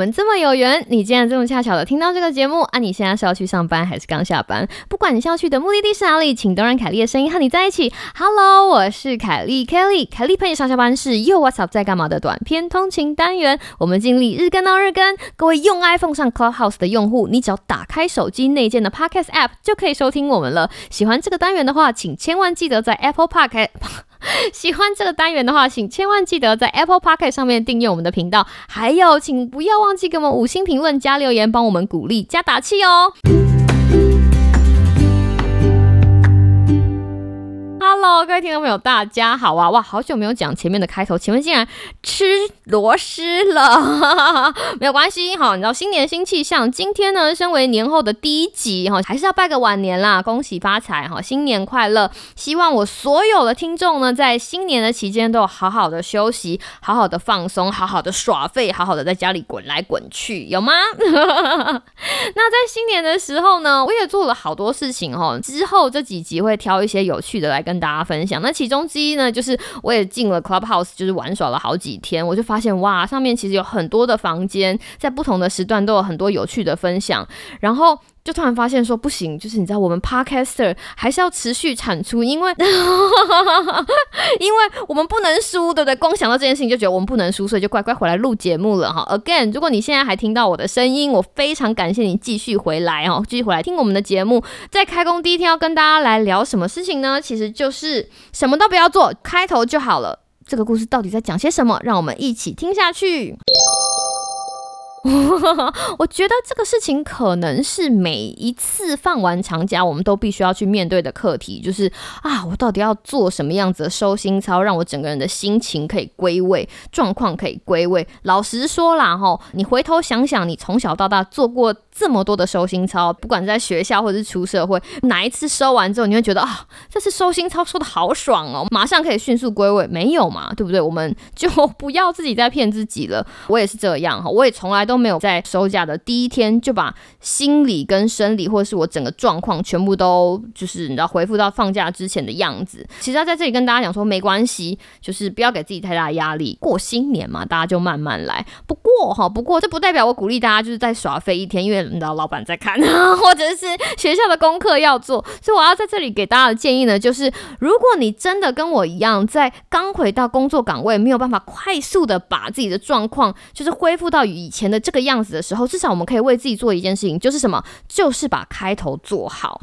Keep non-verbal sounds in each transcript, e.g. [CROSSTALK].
我们这么有缘，你竟然这么恰巧的听到这个节目啊！你现在是要去上班还是刚下班？不管你是要去的目的地是哪里，请都让凯莉的声音和你在一起。Hello，我是凯莉 Kelly，凯莉陪你上下班是又 What's up 在干嘛的短片通勤单元。我们尽力日更到日更，各位用 iPhone 上 Clubhouse 的用户，你只要打开手机内建的 Podcast App 就可以收听我们了。喜欢这个单元的话，请千万记得在 Apple Podcast。[LAUGHS] 喜欢这个单元的话，请千万记得在 Apple p o c k e t 上面订阅我们的频道，还有，请不要忘记给我们五星评论加留言，帮我们鼓励加打气哦。Hello，各位听众朋友，大家好啊！哇，好久没有讲前面的开头，前面竟然吃螺蛳了，[LAUGHS] 没有关系哈。你知道新年新气象，今天呢，身为年后的第一集哈，还是要拜个晚年啦，恭喜发财哈，新年快乐！希望我所有的听众呢，在新年的期间都有好好的休息，好好的放松，好好的耍废，好好的在家里滚来滚去，有吗？[LAUGHS] 那在新年的时候呢，我也做了好多事情哈。之后这几集会挑一些有趣的来跟。大大家分享，那其中之一呢，就是我也进了 Clubhouse，就是玩耍了好几天，我就发现哇，上面其实有很多的房间，在不同的时段都有很多有趣的分享，然后。就突然发现说不行，就是你知道我们 podcaster 还是要持续产出，因为 [LAUGHS] 因为我们不能输，对不对？光想到这件事情就觉得我们不能输，所以就乖乖回来录节目了哈。Again，如果你现在还听到我的声音，我非常感谢你继续回来哦，继续回来听我们的节目。在开工第一天要跟大家来聊什么事情呢？其实就是什么都不要做，开头就好了。这个故事到底在讲些什么？让我们一起听下去。[LAUGHS] 我觉得这个事情可能是每一次放完长假，我们都必须要去面对的课题，就是啊，我到底要做什么样子的收心操，让我整个人的心情可以归位，状况可以归位。老实说啦，哈，你回头想想，你从小到大做过。这么多的收心操，不管在学校或者是出社会，哪一次收完之后，你会觉得啊，这次收心操收的好爽哦，马上可以迅速归位，没有嘛，对不对？我们就不要自己再骗自己了。我也是这样哈，我也从来都没有在收假的第一天就把心理跟生理或者是我整个状况全部都就是你知道恢复到放假之前的样子。其实要在这里跟大家讲说，没关系，就是不要给自己太大压力，过新年嘛，大家就慢慢来。不过哈，不过这不代表我鼓励大家就是在耍飞一天，因为。你知道老板在看，[LAUGHS] 或者是学校的功课要做，所以我要在这里给大家的建议呢，就是如果你真的跟我一样，在刚回到工作岗位，没有办法快速的把自己的状况就是恢复到以前的这个样子的时候，至少我们可以为自己做一件事情，就是什么？就是把开头做好。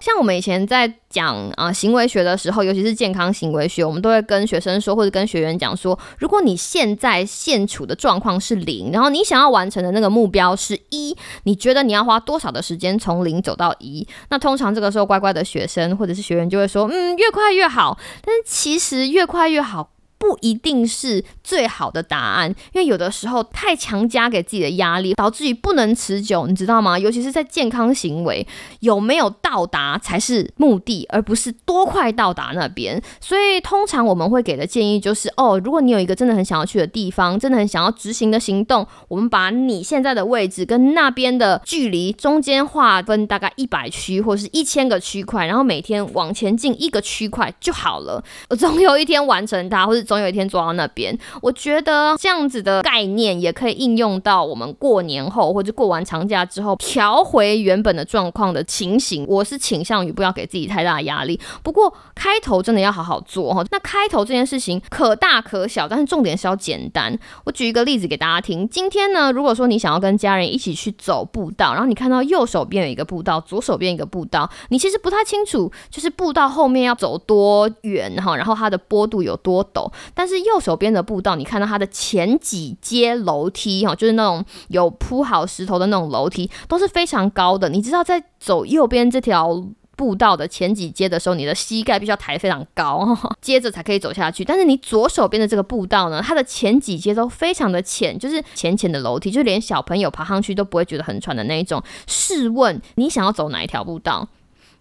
像我们以前在讲啊行为学的时候，尤其是健康行为学，我们都会跟学生说，或者跟学员讲说，如果你现在现处的状况是零，然后你想要完成的那个目标是一，你觉得你要花多少的时间从零走到一？那通常这个时候乖乖的学生或者是学员就会说，嗯，越快越好。但是其实越快越好。不一定是最好的答案，因为有的时候太强加给自己的压力，导致于不能持久，你知道吗？尤其是在健康行为，有没有到达才是目的，而不是多快到达那边。所以通常我们会给的建议就是，哦，如果你有一个真的很想要去的地方，真的很想要执行的行动，我们把你现在的位置跟那边的距离中间划分大概一百区或者是一千个区块，然后每天往前进一个区块就好了。总有一天完成它，或者。总有一天做到那边，我觉得这样子的概念也可以应用到我们过年后或者过完长假之后调回原本的状况的情形。我是倾向于不要给自己太大压力，不过开头真的要好好做哈。那开头这件事情可大可小，但是重点是要简单。我举一个例子给大家听。今天呢，如果说你想要跟家人一起去走步道，然后你看到右手边有一个步道，左手边一个步道，你其实不太清楚，就是步道后面要走多远哈，然后它的坡度有多陡。但是右手边的步道，你看到它的前几阶楼梯哈，就是那种有铺好石头的那种楼梯，都是非常高的。你知道，在走右边这条步道的前几阶的时候，你的膝盖必须要抬非常高，[LAUGHS] 接着才可以走下去。但是你左手边的这个步道呢，它的前几阶都非常的浅，就是浅浅的楼梯，就连小朋友爬上去都不会觉得很喘的那一种。试问你想要走哪一条步道？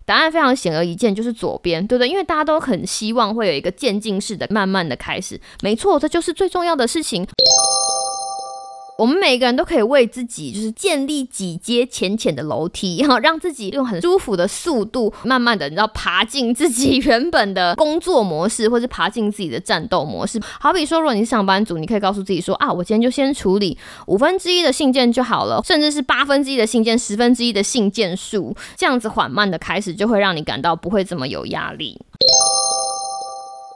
答案非常显而易见，就是左边，对不对？因为大家都很希望会有一个渐进式的、慢慢的开始。没错，这就是最重要的事情。我们每个人都可以为自己就是建立几阶浅浅的楼梯，然后让自己用很舒服的速度，慢慢的你知道爬进自己原本的工作模式，或是爬进自己的战斗模式。好比说，如果你是上班族，你可以告诉自己说啊，我今天就先处理五分之一的信件就好了，甚至是八分之一的信件，十分之一的信件数，这样子缓慢的开始，就会让你感到不会这么有压力。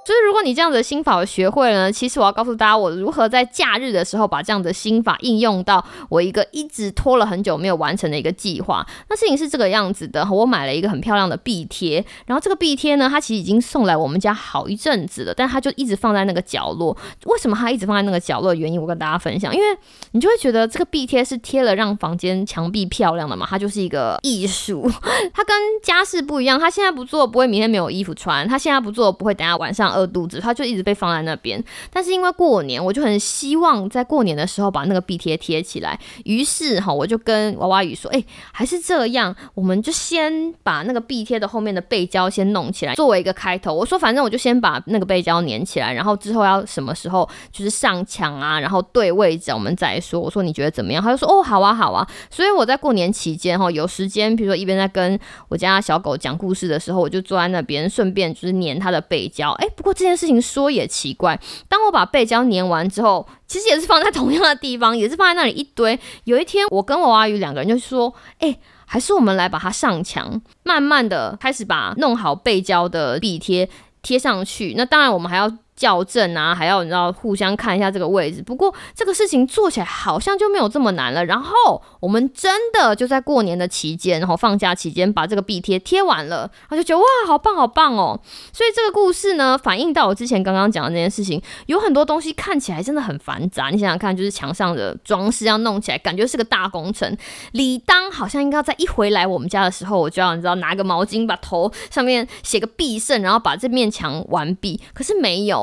就是如果你这样子的心法学会了呢，其实我要告诉大家，我如何在假日的时候把这样的心法应用到我一个一直拖了很久没有完成的一个计划。那事情是这个样子的，我买了一个很漂亮的壁贴，然后这个壁贴呢，它其实已经送来我们家好一阵子了，但它就一直放在那个角落。为什么它一直放在那个角落的原因，我跟大家分享，因为你就会觉得这个壁贴是贴了让房间墙壁漂亮的嘛，它就是一个艺术，[LAUGHS] 它跟家事不一样，它现在不做不会明天没有衣服穿，它现在不做不会等下晚上。饿肚子，它就一直被放在那边。但是因为过年，我就很希望在过年的时候把那个壁贴贴起来。于是哈，我就跟娃娃鱼说：“哎，还是这样，我们就先把那个壁贴的后面的背胶先弄起来，作为一个开头。”我说：“反正我就先把那个背胶粘起来，然后之后要什么时候就是上墙啊，然后对位置，我们再说。”我说：“你觉得怎么样？”他就说：“哦，好啊，好啊。”所以我在过年期间哈，有时间，比如说一边在跟我家小狗讲故事的时候，我就坐在那边，顺便就是粘它的背胶。哎。不过这件事情说也奇怪，当我把背胶粘完之后，其实也是放在同样的地方，也是放在那里一堆。有一天，我跟我阿姨两个人就说：“哎，还是我们来把它上墙，慢慢的开始把弄好背胶的壁贴贴上去。那当然，我们还要。”校正啊，还要你知道互相看一下这个位置。不过这个事情做起来好像就没有这么难了。然后我们真的就在过年的期间，然后放假期间把这个壁贴贴完了，我就觉得哇，好棒好棒哦。所以这个故事呢，反映到我之前刚刚讲的那件事情，有很多东西看起来真的很繁杂。你想想看，就是墙上的装饰要弄起来，感觉是个大工程。理当好像应该在一回来我们家的时候，我就要你知道拿个毛巾把头上面写个必胜，然后把这面墙完毕。可是没有。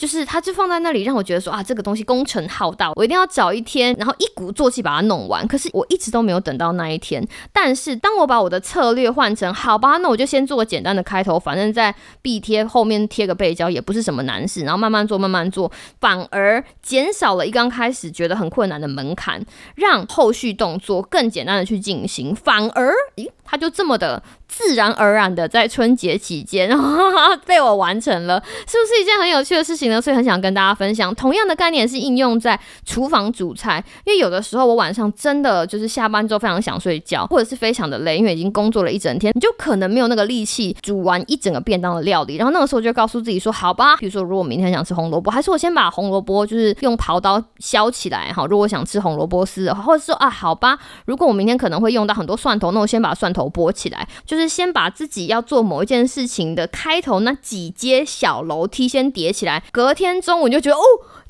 就是它就放在那里，让我觉得说啊，这个东西工程浩大，我一定要找一天，然后一鼓作气把它弄完。可是我一直都没有等到那一天。但是当我把我的策略换成好吧，那我就先做个简单的开头，反正在壁贴后面贴个背胶也不是什么难事，然后慢慢做，慢慢做，反而减少了一刚开始觉得很困难的门槛，让后续动作更简单的去进行，反而咦，它就这么的。自然而然的在春节期间被我完成了，是不是一件很有趣的事情所以很想跟大家分享。同样的概念是应用在厨房煮菜，因为有的时候我晚上真的就是下班之后非常想睡觉，或者是非常的累，因为已经工作了一整天，你就可能没有那个力气煮完一整个便当的料理。然后那个时候就告诉自己说：“好吧，比如说如果明天想吃红萝卜，还是我先把红萝卜就是用刨刀削起来哈。如果想吃红萝卜丝的话，或者说啊，好吧，如果我明天可能会用到很多蒜头，那我先把蒜头剥起来，就。”是先把自己要做某一件事情的开头那几阶小楼梯先叠起来，隔天中午就觉得哦。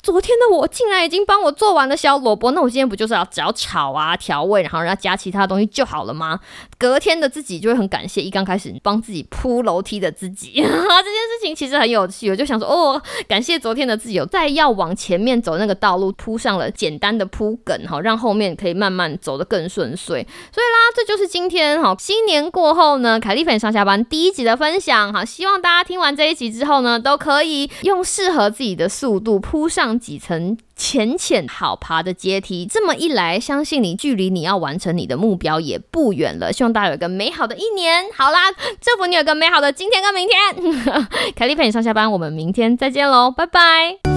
昨天的我竟然已经帮我做完了小萝卜，那我今天不就是要只要炒啊调味，然后要加其他东西就好了吗？隔天的自己就会很感谢一刚开始帮自己铺楼梯的自己，[LAUGHS] 这件事情其实很有趣。我就想说，哦，感谢昨天的自己，再要往前面走那个道路铺上了简单的铺梗，哈，让后面可以慢慢走得更顺遂。所以啦，这就是今天哈新年过后呢，凯丽粉上下班第一集的分享哈，希望大家听完这一集之后呢，都可以用适合自己的速度铺上。几层浅浅好爬的阶梯，这么一来，相信你距离你要完成你的目标也不远了。希望大家有个美好的一年。好啦，祝福你有个美好的今天跟明天。[LAUGHS] 凯丽陪你上下班，我们明天再见喽，拜拜。